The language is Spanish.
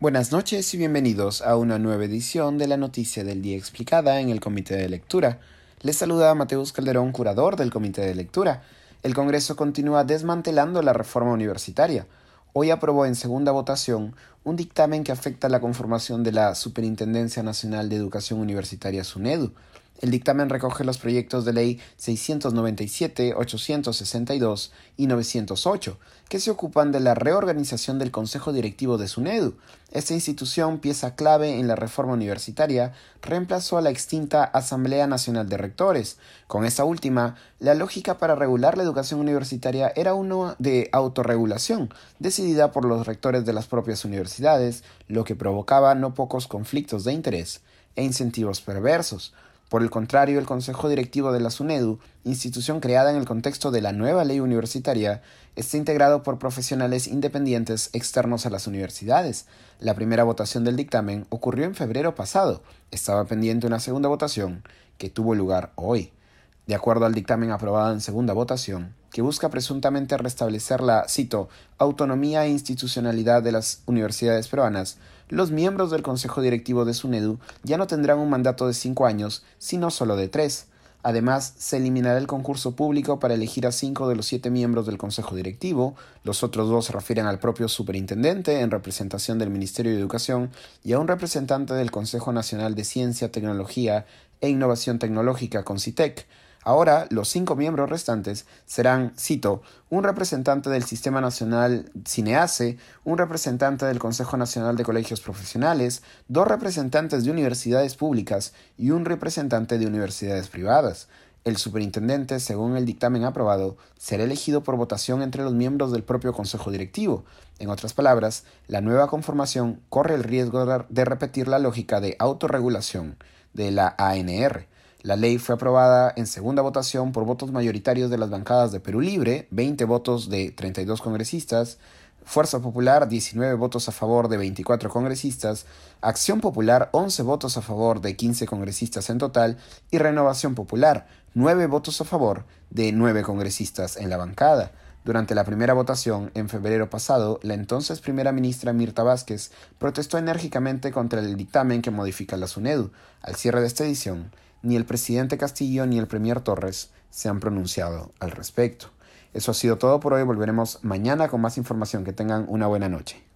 Buenas noches y bienvenidos a una nueva edición de la Noticia del Día Explicada en el Comité de Lectura. Les saluda Mateus Calderón, curador del Comité de Lectura. El Congreso continúa desmantelando la reforma universitaria. Hoy aprobó en segunda votación un dictamen que afecta la conformación de la Superintendencia Nacional de Educación Universitaria SUNEDU. El dictamen recoge los proyectos de ley 697, 862 y 908, que se ocupan de la reorganización del Consejo Directivo de SUNEDU. Esta institución, pieza clave en la reforma universitaria, reemplazó a la extinta Asamblea Nacional de Rectores. Con esta última, la lógica para regular la educación universitaria era una de autorregulación, decidida por los rectores de las propias universidades, lo que provocaba no pocos conflictos de interés e incentivos perversos. Por el contrario, el Consejo Directivo de la SUNEDU, institución creada en el contexto de la nueva ley universitaria, está integrado por profesionales independientes externos a las universidades. La primera votación del dictamen ocurrió en febrero pasado. Estaba pendiente una segunda votación, que tuvo lugar hoy. De acuerdo al dictamen aprobado en segunda votación, que busca presuntamente restablecer la, cito, autonomía e institucionalidad de las universidades peruanas, los miembros del Consejo Directivo de SUNEDU ya no tendrán un mandato de cinco años, sino solo de tres. Además, se eliminará el concurso público para elegir a cinco de los siete miembros del Consejo Directivo, los otros dos se refieren al propio superintendente en representación del Ministerio de Educación y a un representante del Consejo Nacional de Ciencia, Tecnología e Innovación Tecnológica, CONCITEC, Ahora, los cinco miembros restantes serán, cito, un representante del Sistema Nacional Cinease, un representante del Consejo Nacional de Colegios Profesionales, dos representantes de universidades públicas y un representante de universidades privadas. El superintendente, según el dictamen aprobado, será elegido por votación entre los miembros del propio Consejo Directivo. En otras palabras, la nueva conformación corre el riesgo de repetir la lógica de autorregulación de la ANR la ley fue aprobada en segunda votación por votos mayoritarios de las bancadas de Perú Libre, 20 votos de 32 congresistas, Fuerza Popular 19 votos a favor de 24 congresistas, Acción Popular 11 votos a favor de 15 congresistas en total y Renovación Popular 9 votos a favor de 9 congresistas en la bancada. Durante la primera votación, en febrero pasado, la entonces primera ministra Mirta Vázquez protestó enérgicamente contra el dictamen que modifica la SUNEDU. Al cierre de esta edición, ni el presidente Castillo ni el premier Torres se han pronunciado al respecto. Eso ha sido todo por hoy. Volveremos mañana con más información. Que tengan una buena noche.